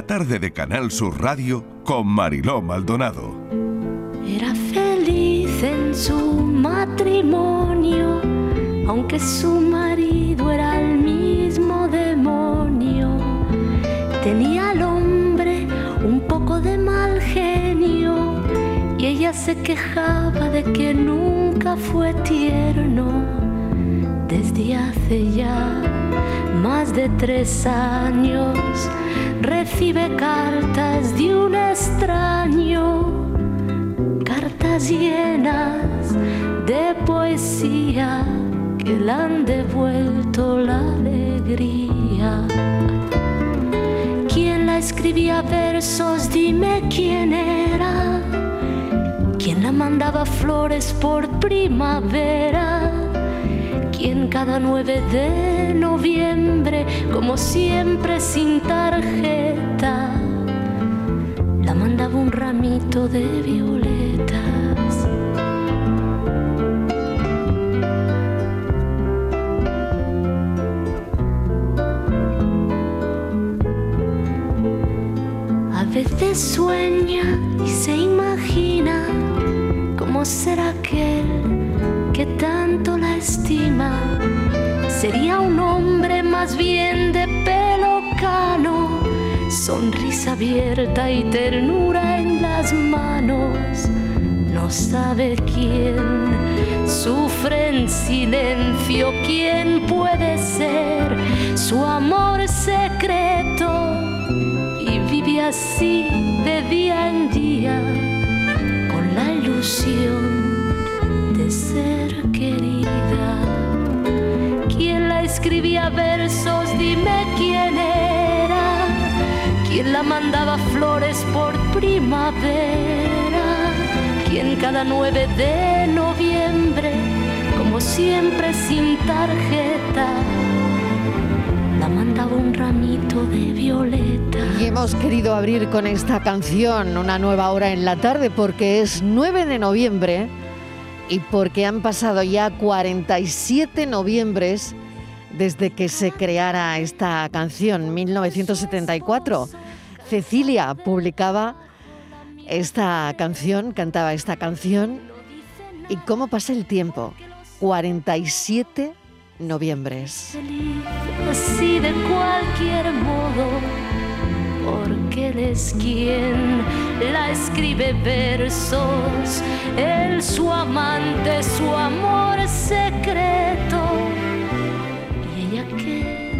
la tarde de Canal Sur Radio con Mariló Maldonado. Era feliz en su matrimonio, aunque su marido era el mismo demonio. Tenía al hombre un poco de mal genio y ella se quejaba de que nunca fue tierno desde hace ya más de tres años recibe cartas de un extraño, cartas llenas de poesía que le han devuelto la alegría. ¿Quién la escribía versos? Dime quién era. ¿Quién la mandaba flores por primavera? Quien cada 9 de noviembre, como siempre sin tarjeta, la mandaba un ramito de violetas. A veces sueña y se imagina cómo será aquel que tanto la estima. Sería un hombre más bien de pelo cano, sonrisa abierta y ternura en las manos. No sabe quién sufre en silencio, quién puede ser su amor secreto y vive así escribía versos? Dime quién era. ¿Quién la mandaba flores por primavera? ¿Quién cada 9 de noviembre, como siempre sin tarjeta, la mandaba un ramito de violeta? Y hemos querido abrir con esta canción una nueva hora en la tarde porque es 9 de noviembre y porque han pasado ya 47 noviembres desde que se creara esta canción, 1974. Cecilia publicaba esta canción, cantaba esta canción. ¿Y cómo pasa el tiempo? 47 noviembres. Así de cualquier modo porque él es quien la escribe versos, él su amante, su amor secreto,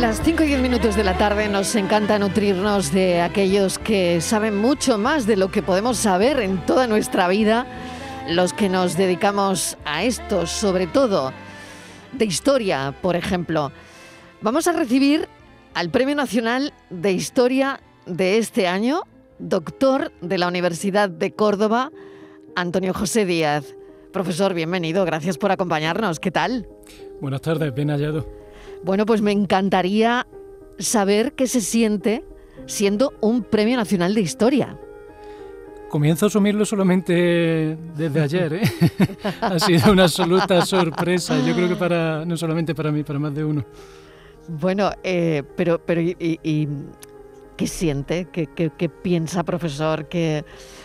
Las 5 y 10 minutos de la tarde nos encanta nutrirnos de aquellos que saben mucho más de lo que podemos saber en toda nuestra vida, los que nos dedicamos a esto, sobre todo de historia, por ejemplo. Vamos a recibir al Premio Nacional de Historia de este año, doctor de la Universidad de Córdoba, Antonio José Díaz. Profesor, bienvenido, gracias por acompañarnos. ¿Qué tal? Buenas tardes, bien hallado. Bueno, pues me encantaría saber qué se siente siendo un Premio Nacional de Historia. Comienzo a asumirlo solamente desde ayer, ¿eh? ha sido una absoluta sorpresa, yo creo que para no solamente para mí, para más de uno. Bueno, eh, pero, pero y, y, ¿qué siente? ¿Qué, qué, qué piensa, profesor? Que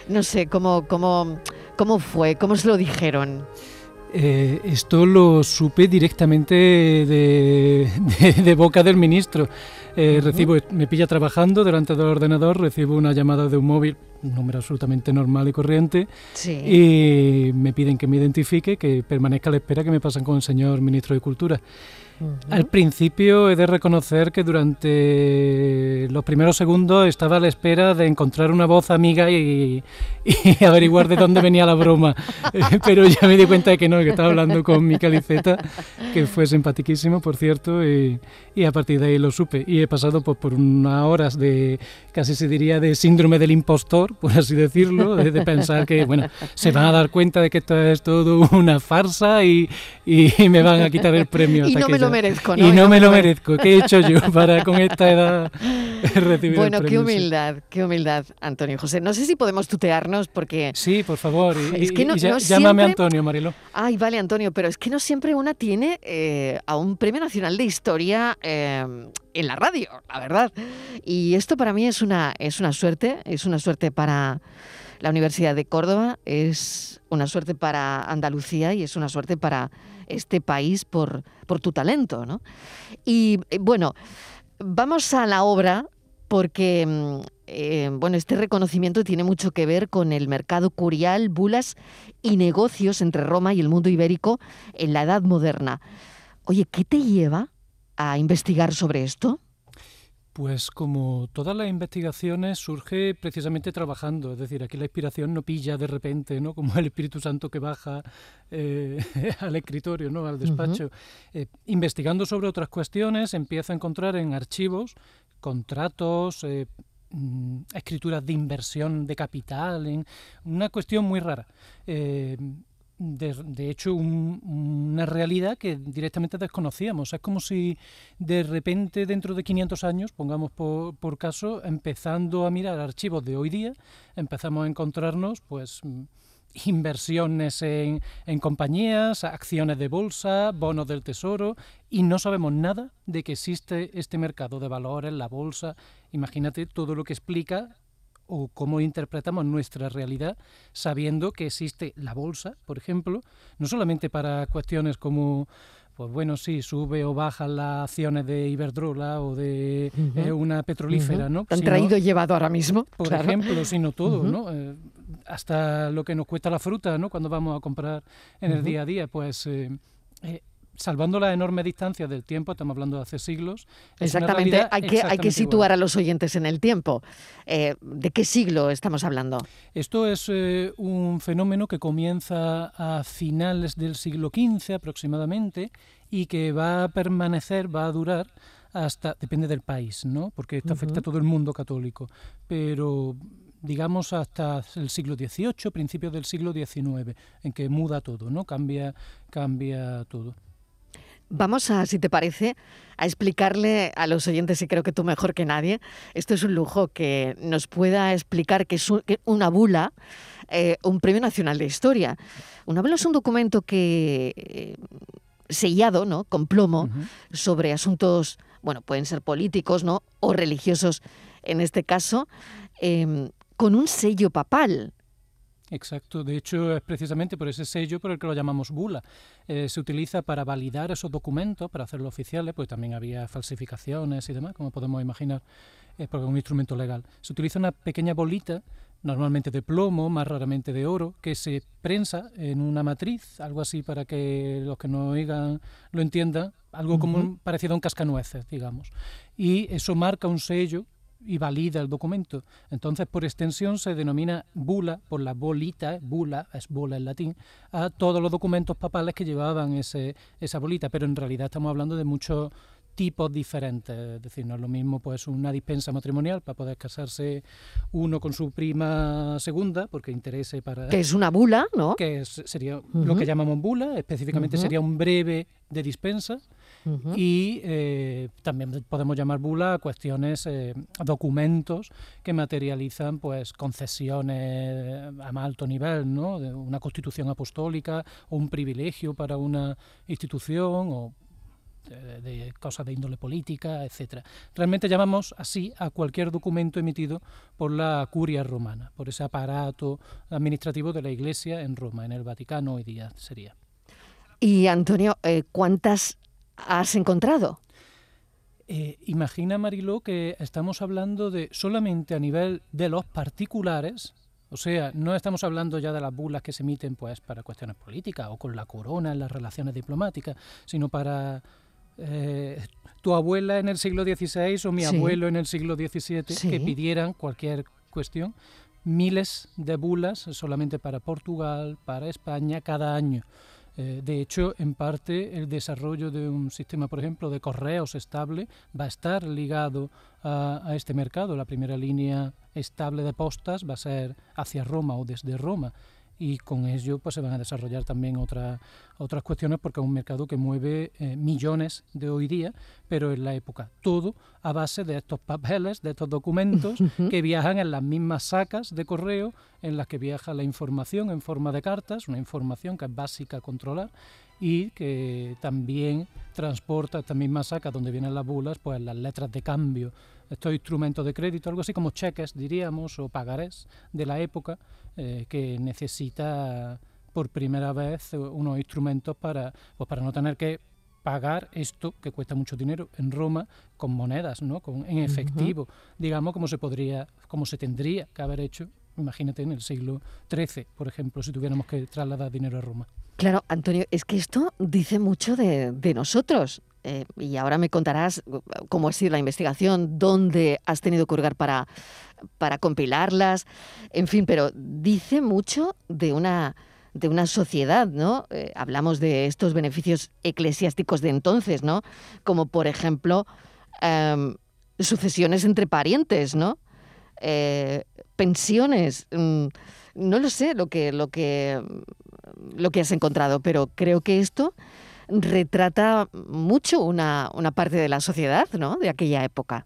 no sé, ¿cómo, cómo, cómo fue? ¿Cómo se lo dijeron? Eh, esto lo supe directamente de, de, de boca del ministro. Eh, uh -huh. Recibo, me pilla trabajando delante del ordenador, recibo una llamada de un móvil, un número absolutamente normal y corriente, sí. y me piden que me identifique, que permanezca a la espera que me pasan con el señor ministro de Cultura. Al principio he de reconocer que durante los primeros segundos estaba a la espera de encontrar una voz amiga y, averiguar de dónde venía la broma, pero ya me di cuenta de que no, que estaba hablando con mi caliceta, que fue simpaticísimo, por cierto, y, a partir de ahí lo supe. Y he pasado pues, por unas horas de, casi se diría, de síndrome del impostor, por así decirlo, de, pensar que, bueno, se van a dar cuenta de que esto es todo una farsa y, me van a quitar el premio. Y no me lo merezco, ¿no? Y no me lo merezco. ¿Qué he hecho yo para con esta edad recibir Bueno, el premio? qué humildad, qué humildad, Antonio José. No sé si podemos tutearnos porque... Sí, por favor. es que no, llámame Antonio, Marilo. Ay, vale, Antonio, pero es que no siempre una tiene eh, a un Premio Nacional de Historia eh, en la radio, la verdad. Y esto para mí es una, es una suerte, es una suerte para la Universidad de Córdoba, es una suerte para Andalucía y es una suerte para este país por, por tu talento. ¿no? Y eh, bueno, vamos a la obra porque mm, eh, bueno, este reconocimiento tiene mucho que ver con el mercado curial, bulas y negocios entre Roma y el mundo ibérico en la Edad Moderna. Oye, ¿qué te lleva a investigar sobre esto? Pues como todas las investigaciones surge precisamente trabajando, es decir, aquí la inspiración no pilla de repente, ¿no? Como el Espíritu Santo que baja eh, al escritorio, ¿no? Al despacho. Eh, investigando sobre otras cuestiones, empieza a encontrar en archivos contratos, eh, mm, escrituras de inversión de capital, en una cuestión muy rara de, hecho, una realidad que directamente desconocíamos. Es como si de repente, dentro de 500 años, pongamos por, por caso, empezando a mirar archivos de hoy día, empezamos a encontrarnos, pues inversiones en, en, compañías, acciones de bolsa, bonos del tesoro, y no sabemos nada de que existe este mercado de valores, la bolsa. Imagínate todo lo que explica o cómo interpretamos nuestra realidad sabiendo que existe la bolsa, por ejemplo, no solamente para cuestiones como pues bueno, sí, sube o baja las acciones de Iberdrola o de eh, una petrolífera, ¿no? Han traído y llevado ahora mismo. Por ejemplo, sino todo, ¿no? Eh, hasta lo que nos cuesta la fruta, ¿no? Cuando vamos a comprar en el día a día, pues eh, salvando la enorme distancia del tiempo, estamos hablando de hace siglos. Exactamente, hay que, hay que situar a los oyentes en el tiempo. Eh, ¿De qué siglo estamos hablando? Esto es eh, un fenómeno que comienza a finales del siglo XV aproximadamente y que va a permanecer, va a durar hasta, depende del país, ¿no? porque esto afecta a todo el mundo católico, pero digamos hasta el siglo XVIII, principios del siglo XIX, en que muda todo, ¿no? Cambia, cambia todo. Vamos a, si te parece, a explicarle a los oyentes, y creo que tú mejor que nadie, esto es un lujo que nos pueda explicar que es una bula, eh, un premio nacional de historia. Una bula es un documento que eh, sellado, ¿no? Con plomo sobre asuntos, bueno, pueden ser políticos, ¿no? O religiosos, en este caso, em, con un sello papal. Exacto, de hecho es precisamente por ese sello por el que lo llamamos bula. Eh, se utiliza para validar esos documentos, para hacerlos oficiales, pues también había falsificaciones y demás, como podemos imaginar, eh, porque es un instrumento legal. Se utiliza una pequeña bolita, normalmente de plomo, más raramente de oro, que se prensa en una matriz, algo así para que los que no oigan lo entiendan, algo como parecido a un cascanueces, digamos. Y eso marca un sello y valida el documento. Entonces, por extensión, se denomina bula, por la bolita, bula, es bola en latín, a todos los documentos papales que llevaban ese, esa bolita, pero en realidad estamos hablando de muchos tipos diferentes, es decir, no es lo mismo pues una dispensa matrimonial para poder casarse uno con su prima segunda, porque interese para... Que es una bula, ¿no? Que sería lo que llamamos bula, específicamente sería un breve de dispensa, y eh, también podemos llamar bula a cuestiones, eh, documentos que materializan pues concesiones a más alto nivel, ¿no? De una constitución apostólica o un privilegio para una institución o de, cosas de índole política, etcétera. Realmente llamamos así a cualquier documento emitido por la curia romana, por ese aparato administrativo de la Iglesia en Roma, en el Vaticano hoy día sería. Y Antonio, eh, ¿cuántas has encontrado? Eh, imagina, Mariló, que estamos hablando de solamente a nivel de los particulares, o sea, no estamos hablando ya de las bulas que se emiten pues para cuestiones políticas o con la corona en las relaciones diplomáticas, sino para eh, tu abuela en el siglo XVI o mi Sí. abuelo en el siglo XVII Sí. que pidieran cualquier cuestión, miles de bulas solamente para Portugal, para España cada año. Eh, de hecho, en parte, el desarrollo de un sistema, por ejemplo, de correos estable va a estar ligado a, a este mercado. La primera línea estable de postas va a ser hacia Roma o desde Roma. Y con ello pues, se van a desarrollar también otra- otras cuestiones porque es un mercado que mueve eh, millones de hoy día, pero en la época todo a base de estos papeles, de estos documentos que viajan en las mismas sacas de correo en las que viaja la información en forma de cartas, una información que es básica a controlar y que también transporta estas mismas sacas donde vienen las bulas, pues las letras de cambio, estos instrumentos de crédito, algo así como cheques, diríamos, o pagarés de la época, eh, que necesita por primera vez unos instrumentos para, pues para no tener que pagar esto que cuesta mucho dinero en Roma con monedas, ¿no? Con, en efectivo, digamos, como se podría, como se tendría que haber hecho, imagínate en el siglo XIII, por ejemplo, si tuviéramos que trasladar dinero a Roma. Claro, Antonio, es que esto dice mucho de, de nosotros. Eh, y ahora me contarás uh, cómo ha sido la investigación, dónde has tenido que hurgar para, para compilarlas, en fin, pero dice mucho de una, de una sociedad, ¿no? Eh, hablamos de estos beneficios eclesiásticos de entonces, ¿no? Como por ejemplo em, sucesiones entre parientes, ¿no? Eh, pensiones, mm, no lo sé lo que, lo que lo que has encontrado, pero creo que esto retrata mucho una, una parte de la sociedad, ¿no? De aquella época.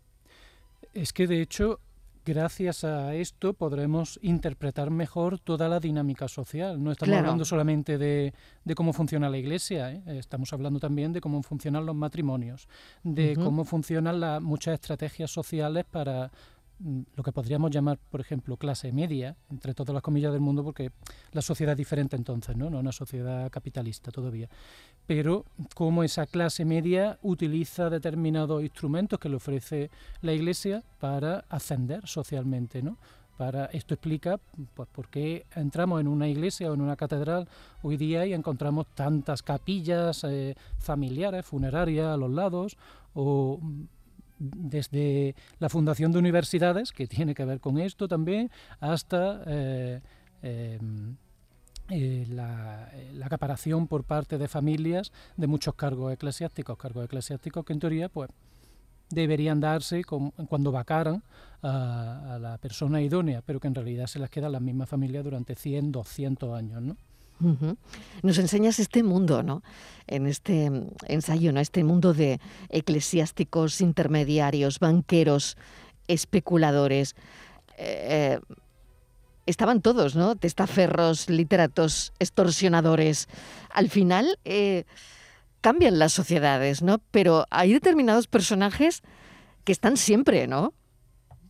Es que de hecho, gracias a esto podremos interpretar mejor toda la dinámica social. No estamos Claro. hablando solamente de, de cómo funciona la iglesia, ¿eh? estamos hablando también de cómo funcionan los matrimonios, de cómo funcionan las muchas estrategias sociales para lo que podríamos llamar, por ejemplo, clase media, entre todas las comillas del mundo, porque la sociedad es diferente entonces, ¿no? No una sociedad capitalista todavía. Pero cómo esa clase media utiliza determinados instrumentos que le ofrece la Iglesia para ascender socialmente, ¿no? Para, esto explica pues, por qué entramos en una iglesia o en una catedral hoy día y encontramos tantas capillas eh, familiares, funerarias a los lados, o mm, desde la fundación de universidades, que tiene que ver con esto también, hasta eh, eh, eh, la, la acaparación por parte de familias de muchos cargos eclesiásticos, cargos eclesiásticos que en teoría pues deberían darse cuando vacaran a, a la persona idónea, pero que en realidad se las quedan las mismas familias durante 100, 200 años, ¿no? Nos enseñas este mundo, ¿no? En este mm, ensayo, ¿no? Este mundo de eclesiásticos, intermediarios, banqueros, especuladores. Eh, estaban todos, ¿no? Testaferros, literatos, extorsionadores. Al final eh, cambian las sociedades, ¿no? Pero hay determinados personajes que están siempre, ¿no?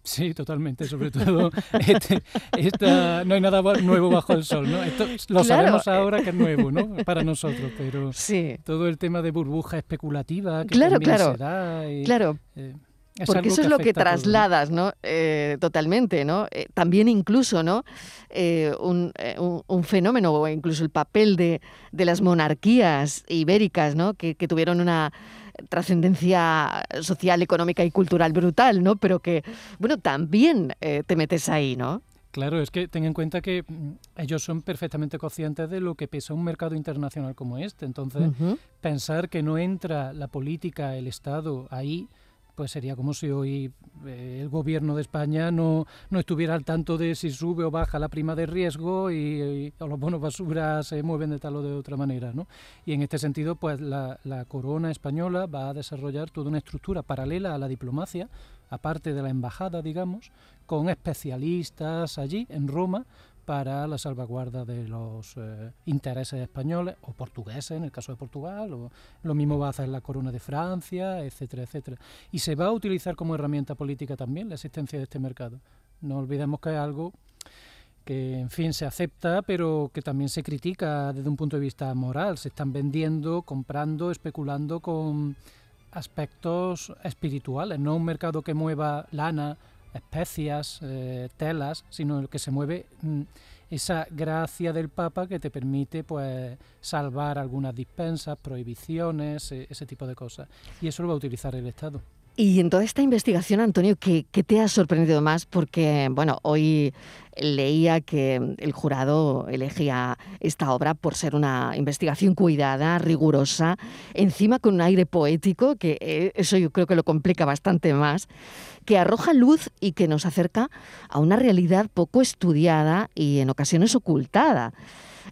Sí, totalmente. Sobre todo, este- esta- no hay nada nuevo bajo el sol, ¿no? Esto lo Claro. sabemos ahora que es nuevo, ¿no? Para nosotros, pero Sí. todo el tema de burbuja especulativa que Claro, claro. se da y, Claro, eh, es Porque eso es lo que trasladas, ¿no? Eh, totalmente, ¿no? Eh, también incluso, ¿no? Eh, un, eh, un- un fenómeno o incluso el papel de, de las monarquías ibéricas, ¿no? Que, que tuvieron una trascendencia social, económica y cultural brutal, ¿no? Pero que, bueno, también eh, te metes ahí, ¿no? Claro, es que ten en cuenta que mm, ellos son perfectamente conscientes de lo que pesa un mercado internacional como este. Entonces, pensar que no entra la política, el Estado ahí, pues sería como si hoy eh, el gobierno de España no, no estuviera al tanto de si sube o baja la prima de riesgo y, y- o los bonos basura se mueven de tal o de otra manera. ¿no? Y en este sentido, pues la, la corona española va a desarrollar toda una estructura paralela a la diplomacia, aparte de la embajada, digamos, con especialistas allí en Roma para la salvaguarda de los eh, intereses españoles o portugueses, en el caso de Portugal, o lo mismo va a hacer la corona de Francia, etcétera, etcétera. Y se va a utilizar como herramienta política también la existencia de este mercado. No olvidemos que es algo que, en fin, se acepta, pero que también se critica desde un punto de vista moral. Se están vendiendo, comprando, especulando con aspectos espirituales, no un mercado que mueva lana, especias, eh, telas, sino el que se mueve mm, esa gracia del Papa que te permite pues salvar algunas dispensas, prohibiciones, e, ese tipo de cosas. Y eso lo va a utilizar el Estado. Y en toda esta investigación, Antonio, ¿qué, te ha sorprendido más? Porque, bueno, hoy leía que el jurado elegía esta obra por ser una investigación cuidada, rigurosa, encima con un aire poético, que eh, eso yo creo que lo complica bastante más, que arroja luz y que nos acerca a una realidad poco estudiada y en ocasiones ocultada.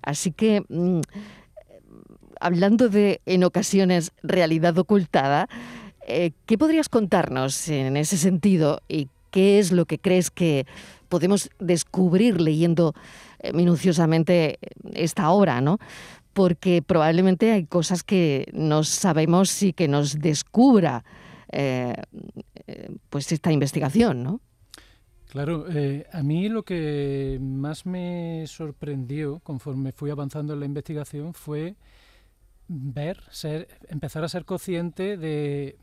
Así que, mm, hablando de en ocasiones realidad ocultada, eh, ¿Qué podrías contarnos en ese sentido y qué es lo que crees que podemos descubrir leyendo eh, minuciosamente esta obra, ¿no? Porque probablemente hay cosas que no sabemos y que nos descubra eh, pues esta investigación, ¿no? Claro, a mí lo que más me sorprendió conforme fui avanzando en la investigación fue ver, ser, empezar a ser consciente de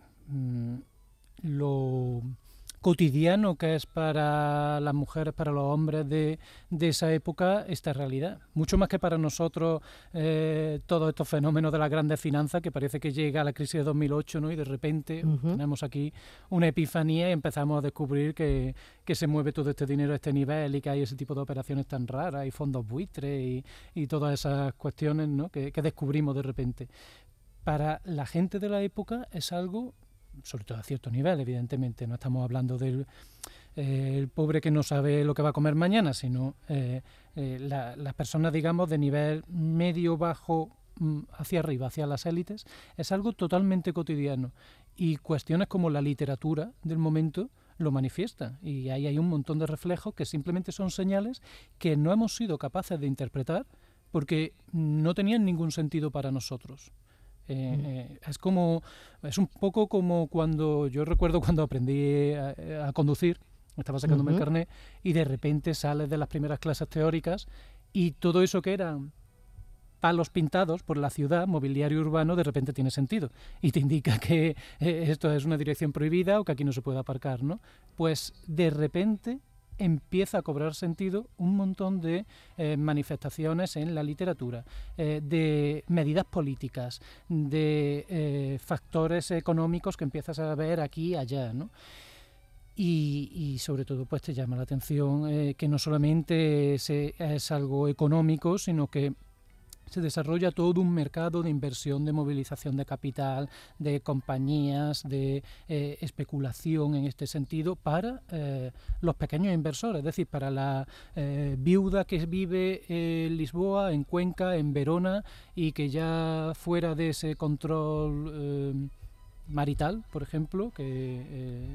lo cotidiano que es para las mujeres, para los hombres de, de esa época, esta realidad. Mucho más que para nosotros eh, todos estos fenómenos de las grandes finanzas, que parece que llega a la crisis de 2008 ¿no? y de repente tenemos aquí una epifanía y empezamos a descubrir que, que, se mueve todo este dinero a este nivel y que hay ese tipo de operaciones tan raras y fondos buitres y, y todas esas cuestiones ¿no? que, que descubrimos de repente. Para la gente de la época es algo sobre todo a cierto nivel, evidentemente. No estamos hablando del eh, pobre que no sabe lo que va a comer mañana, sino eh, eh, las personas, digamos, de nivel medio, bajo, mm, hacia arriba, hacia las élites, es algo totalmente cotidiano. Y cuestiones como la literatura del momento lo manifiesta. Y ahí hay un montón de reflejos que simplemente son señales que no hemos sido capaces de interpretar porque no tenían ningún sentido para nosotros. Eh, eh, es como, es un poco como cuando, yo recuerdo cuando aprendí a, conducir, estaba sacándome el carnet, y de repente sales de las primeras clases teóricas y todo eso que eran palos pintados por la ciudad, mobiliario urbano, de repente tiene sentido y te indica que eh, esto es una dirección prohibida o que aquí no se puede aparcar, ¿no? Pues de repente empieza a cobrar sentido un montón de eh, manifestaciones en la literatura, eh, de medidas políticas, de eh, factores económicos que empiezas a ver aquí y allá, ¿no? Y, sobre todo pues te llama la atención que no solamente es algo económico, sino que se desarrolla todo un mercado de inversión, de movilización de capital, de compañías, de eh, especulación en este sentido para eh, los pequeños inversores, es decir, para la eh, viuda que vive en Lisboa, en Cuenca, en Verona y que ya fuera de ese control marital, por ejemplo, que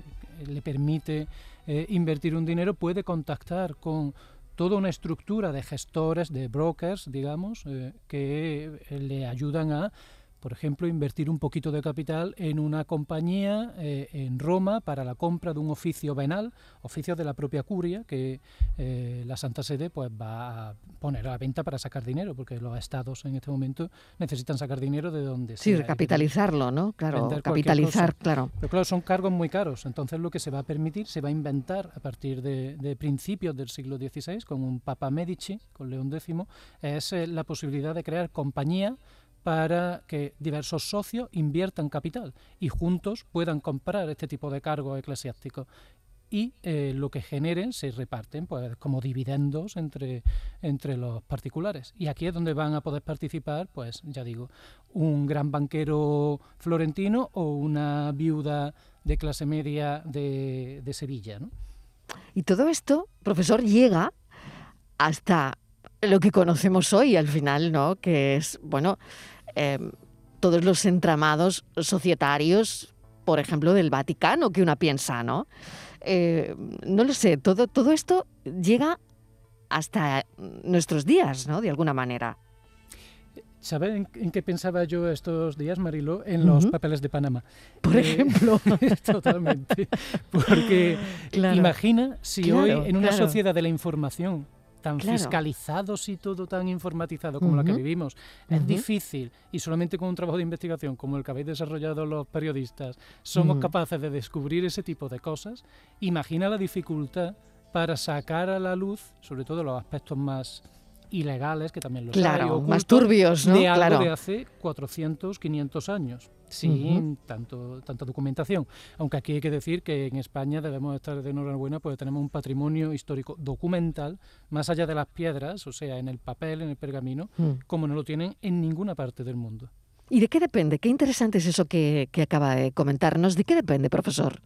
le permite invertir un dinero, puede contactar con toda una estructura de gestores, de brokers, digamos, eh, que eh, le ayudan a por ejemplo, invertir un poquito de capital en una compañía eh, en Roma para la compra de un oficio venal, oficio de la propia curia, que la Santa Sede pues va a poner a la venta para sacar dinero, porque los estados en este momento necesitan sacar dinero de donde sí, sea. Sí, capitalizarlo, ¿no? Claro, capitalizar, claro. Pero claro, son cargos muy caros, entonces lo que se va a permitir, se va a inventar a partir de, principios del siglo XVI, con un Papa Medici, con León X, es eh, la posibilidad de crear compañía para que diversos socios inviertan capital y juntos puedan comprar este tipo de cargos eclesiásticos y eh, lo que generen se reparten pues como dividendos entre, entre los particulares. Y aquí es donde van a poder participar, pues ya digo, un gran banquero florentino o una viuda de clase media de, de Sevilla. ¿no? Y todo esto, profesor, llega hasta lo que conocemos hoy al final, ¿no? Que es, bueno, em, todos los entramados societarios, por ejemplo, del Vaticano, que una piensa, ¿no? Eh, no lo sé, todo, todo esto llega hasta nuestros días, ¿no? De alguna manera. ¿Sabe en, qué pensaba yo estos días, Marilo? En los papeles de Panamá. Por eh, ejemplo. totalmente. Porque imagina si hoy en una sociedad de la información tan fiscalizados y todo tan informatizado como la que vivimos. Es difícil y solamente con un trabajo de investigación como el que habéis desarrollado los periodistas somos capaces de descubrir ese tipo de cosas. Imagina la dificultad para sacar a la luz, sobre todo los aspectos más ilegales, que también los Claro, hay, más turbios, ¿no? de algo Claro. de hace 400, 500 años, sin tanto, tanta documentación. Aunque aquí hay que decir que en España debemos estar de enhorabuena porque tenemos un patrimonio histórico documental, más allá de las piedras, o sea, en el papel, en el pergamino, Mm. como no lo tienen en ninguna parte del mundo. ¿Y de qué depende? Qué interesante es eso que, que acaba de comentarnos. ¿De qué depende, profesor?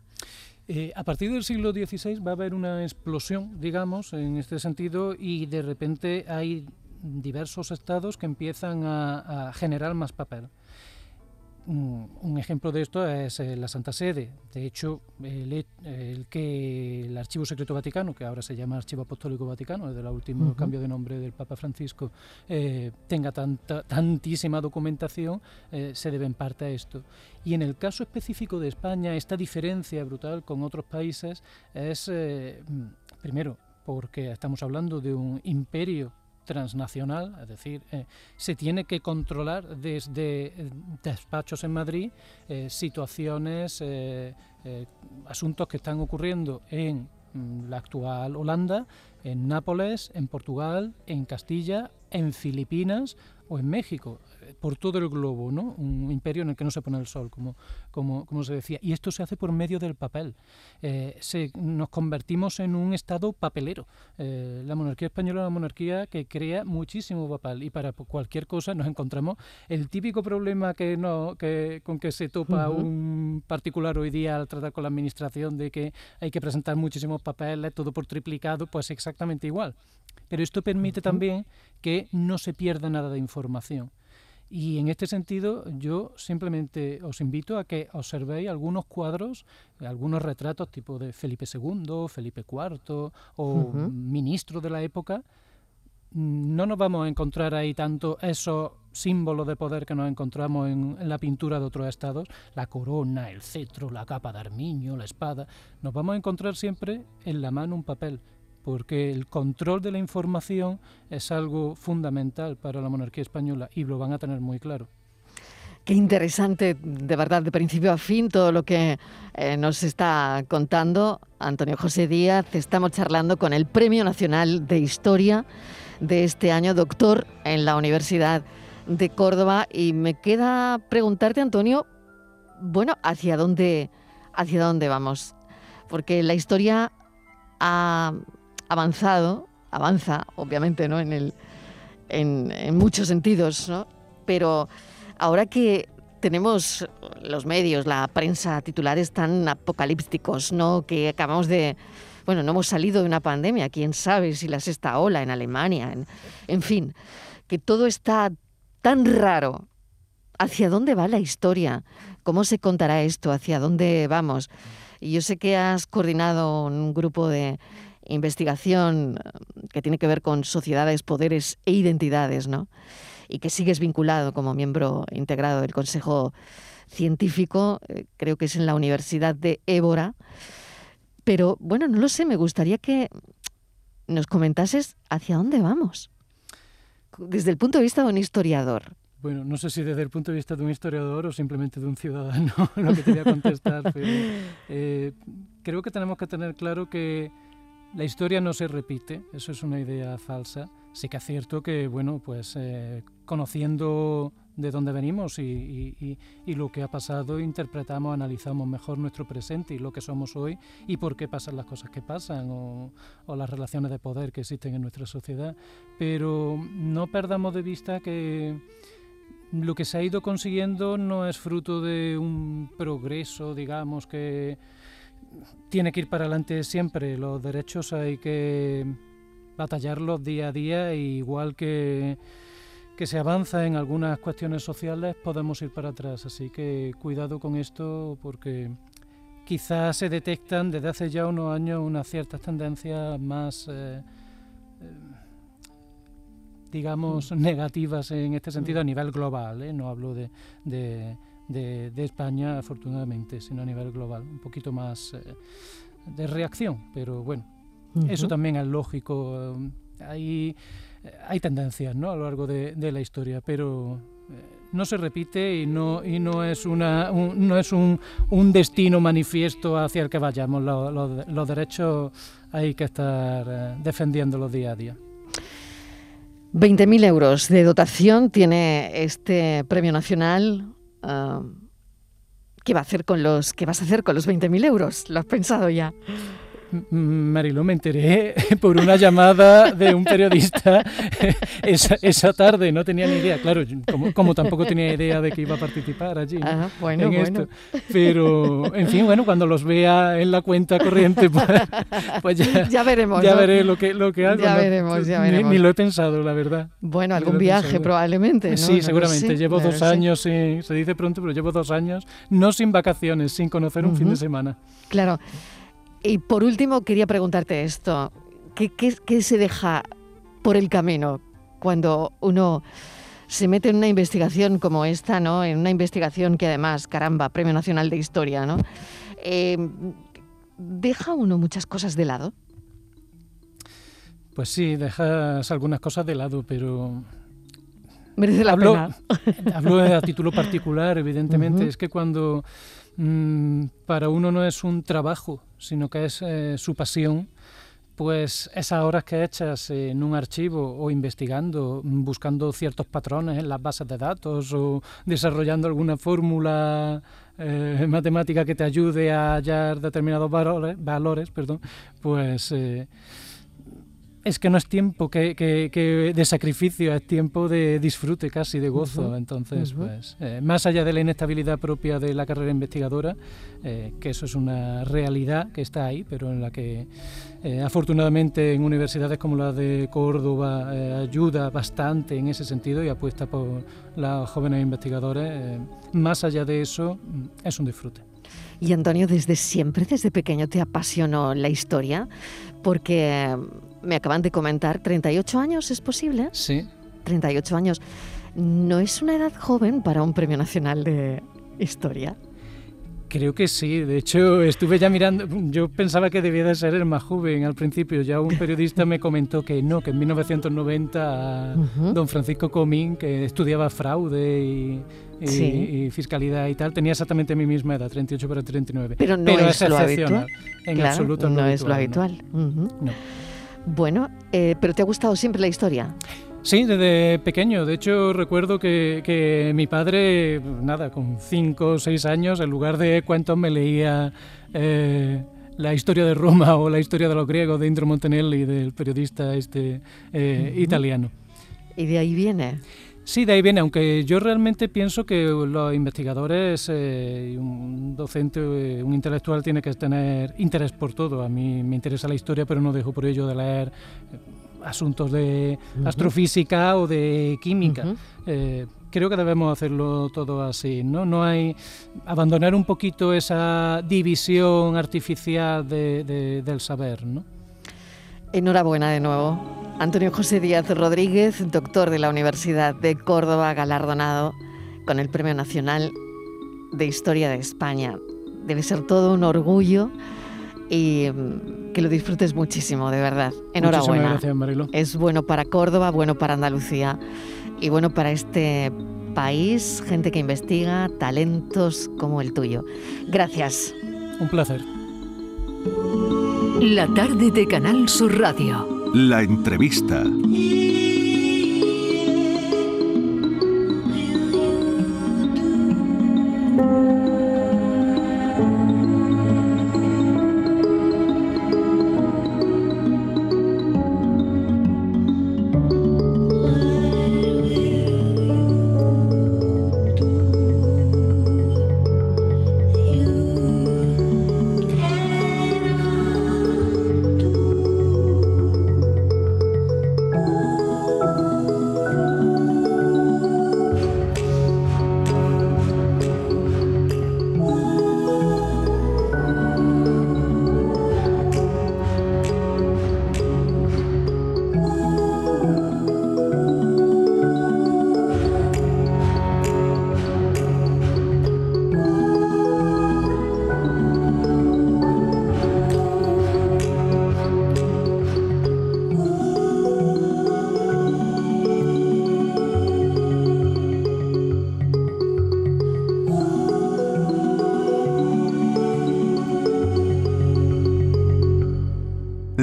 Eh, a partir del siglo XVI va a haber una explosión, digamos, en este sentido, y de repente hay diversos estados que empiezan a, a generar más papel. Un ejemplo de esto es eh, la Santa Sede. De hecho, el, el que el Archivo Secreto Vaticano, que ahora se llama Archivo Apostólico Vaticano, desde el último cambio de nombre del Papa Francisco, eh, tenga tanta, tantísima documentación, eh, se debe en parte a esto. Y en el caso específico de España, esta diferencia brutal con otros países es, eh, primero, porque estamos hablando de un imperio transnacional, es decir, eh, se tiene que controlar desde eh, despachos en Madrid eh, situaciones, asuntos que están ocurriendo en mm, la actual Holanda, en Nápoles, en Portugal, en Castilla, en Filipinas o en México, por todo el globo, ¿no? Un imperio en el que no se pone el sol, como, como, como se decía. Y esto se hace por medio del papel. Eh, se, nos convertimos en un estado papelero. Eh, la monarquía española es una monarquía que crea muchísimo papel y para cualquier cosa nos encontramos el típico problema que no, que, con que se topa un particular hoy día al tratar con la administración de que hay que presentar muchísimos papeles, todo por triplicado, pues exactamente igual. Pero esto permite también que no se pierda nada de información. Y en este sentido, yo simplemente os invito a que observéis algunos cuadros, algunos retratos tipo de Felipe II, Felipe IV o Ujú. ministros de la época. No nos vamos a encontrar ahí tanto esos símbolos de poder que nos encontramos en, en la pintura de otros estados, la corona, el cetro, la capa de armiño, la espada. Nos vamos a encontrar siempre en la mano un papel, porque el control de la información es algo fundamental para la monarquía española y lo van a tener muy claro. Qué interesante, de verdad, de principio a fin, todo lo que eh, nos está contando Antonio José Díaz. Estamos charlando con el Premio Nacional de Historia de este año, doctor en la Universidad de Córdoba. Y me queda preguntarte, Antonio, bueno, ¿hacia dónde, hacia dónde vamos? Porque la historia ha avanzado, avanza, obviamente, ¿no? En, el, en, muchos sentidos, ¿no? Pero ahora que tenemos los medios, la prensa, titulares tan apocalípticos, ¿no? Que acabamos de. Bueno, no hemos salido de una pandemia, quién sabe si la sexta ola en Alemania, en, en fin, que todo está tan raro. ¿Hacia dónde va la historia? ¿Cómo se contará esto? ¿Hacia dónde vamos? Y yo sé que has coordinado un grupo de investigación eh, que tiene que ver con sociedades, poderes e identidades, ¿no? Y que sigues vinculado como miembro integrado del Consejo Científico, eh, creo que es en la Universidad de Évora. Pero bueno, no lo sé, me gustaría que nos comentases hacia dónde vamos. Desde el punto de vista de un historiador. Bueno, no sé si desde el punto de vista de un historiador o simplemente de un ciudadano lo que te voy a contestar, pero eh, creo que tenemos que tener claro que la historia no se repite, eso es una idea falsa. Sí que es cierto que, bueno, pues eh, conociendo de dónde venimos y, y- y- y lo que ha pasado, interpretamos, analizamos mejor nuestro presente y lo que somos hoy y por qué pasan las cosas que pasan o, o las relaciones de poder que existen en nuestra sociedad. Pero no perdamos de vista que lo que se ha ido consiguiendo no es fruto de un progreso, digamos, que tiene que ir para adelante siempre. Los derechos hay que batallarlos día a día, e igual que, que se avanza en algunas cuestiones sociales, podemos ir para atrás. Así que cuidado con esto porque quizás se detectan desde hace ya unos años unas ciertas tendencias más... eh, eh, digamos, negativas en este sentido a nivel global. ¿eh? No hablo de, de- de España, afortunadamente, sino a nivel global. Un poquito más eh, de reacción, pero bueno, eso también es lógico. Hay, hay tendencias ¿no? a lo largo de, de la historia, pero eh, no se repite y no, y no es, una, un, no es un, un destino manifiesto hacia el que vayamos. Los, los- los derechos hay que estar eh, defendiéndolos día a día. 20.000 euros de dotación tiene este premio nacional. Ah, ¿Qué va a hacer con los, qué vas a hacer con los 20.000 euros? ¿Lo has pensado ya? Mm, Marilo, me enteré por una llamada de un periodista esa, esa tarde, no tenía ni idea. Claro, como, como tampoco tenía idea de que iba a participar allí. ¿no? Ah, bueno, en bueno. esto. Pero, en fin, bueno, cuando los vea en la cuenta corriente, pues, pues ya, Ya veremos. ya ¿no? veré lo que, lo que hago. Ya ¿no? veremos, ya Ni- veremos. Ni, lo he pensado, la verdad. Bueno, Ni algún viaje probablemente. ¿no? Sí, seguramente. sé, llevo dos años, sin- se dice pronto, pero llevo dos años, no sin vacaciones, sin conocer un fin de semana. Claro. Y por último, quería preguntarte esto. ¿Qué, qué, qué se deja por el camino cuando uno se mete en una investigación como esta, ¿no? En una investigación que además, caramba, Premio Nacional de Historia, ¿no? Eh, ¿Deja uno muchas cosas de lado? Pues sí, dejas algunas cosas de lado, pero Merece la Hablo- pena. Hablo a título particular, evidentemente. Es que cuando mm, para uno no es un trabajo, sino que es eh, su pasión, pues esas horas que echas en un archivo o investigando, buscando ciertos patrones en las bases de datos o desarrollando alguna fórmula eh, matemática que te ayude a hallar determinados valores, valores perdón, pues eh, es que no es tiempo que, que- que de sacrificio, es tiempo de disfrute casi, de gozo. Entonces, pues, eh, más allá de la inestabilidad propia de la carrera investigadora, eh, que eso es una realidad que está ahí, pero en la que eh, afortunadamente en universidades como la de Córdoba eh, ayuda bastante en ese sentido y apuesta por los jóvenes investigadores, eh, más allá de eso, mm, es un disfrute. Y Antonio, desde siempre, desde pequeño, te apasionó la historia, porque eh, me acaban de comentar, 38 años, ¿es posible? Sí, 38 años. No es una edad joven para un premio nacional de historia. Creo que sí, de hecho estuve ya mirando, yo pensaba que debía de ser el más joven al principio, ya un periodista me comentó que no, que en 1990 Ujú. don Francisco Comín, que estudiaba fraude y, y- Sí. y fiscalidad y tal, tenía exactamente mi misma edad, 38 para 39. Pero no es lo excepcional, habitual. en claro, absoluto no es lo ¿no? habitual. Ujú. No. Bueno, eh, pero ¿te ha gustado siempre la historia? Sí, desde pequeño. De hecho, recuerdo que, que mi padre, nada, con cinco o seis años, en lugar de cuentos me leía eh, la historia de Roma o la historia de los griegos de Indro Montanelli, del periodista este eh, Ujú. italiano. Y de ahí viene. Sí, de ahí viene, aunque yo realmente pienso que los investigadores, eh, y un docente, eh, un intelectual tiene que tener interés por todo. A mí me interesa la historia, pero no dejo por ello de leer eh, asuntos de astrofísica o de química. Eh, creo que debemos hacerlo todo así, ¿no? No hay abandonar un poquito esa división artificial de- de- del saber, ¿no? Enhorabuena de nuevo. Antonio José Díaz Rodríguez, doctor de la Universidad de Córdoba, galardonado con el Premio Nacional de Historia de España. Debe ser todo un orgullo y mm, que lo disfrutes muchísimo, de verdad. Enhorabuena. Muchísimas gracias, Marilo. Es bueno para Córdoba, bueno para Andalucía y bueno para este país, gente que investiga, talentos como el tuyo. Gracias. Un placer. La tarde de Canal Sur Radio. La entrevista.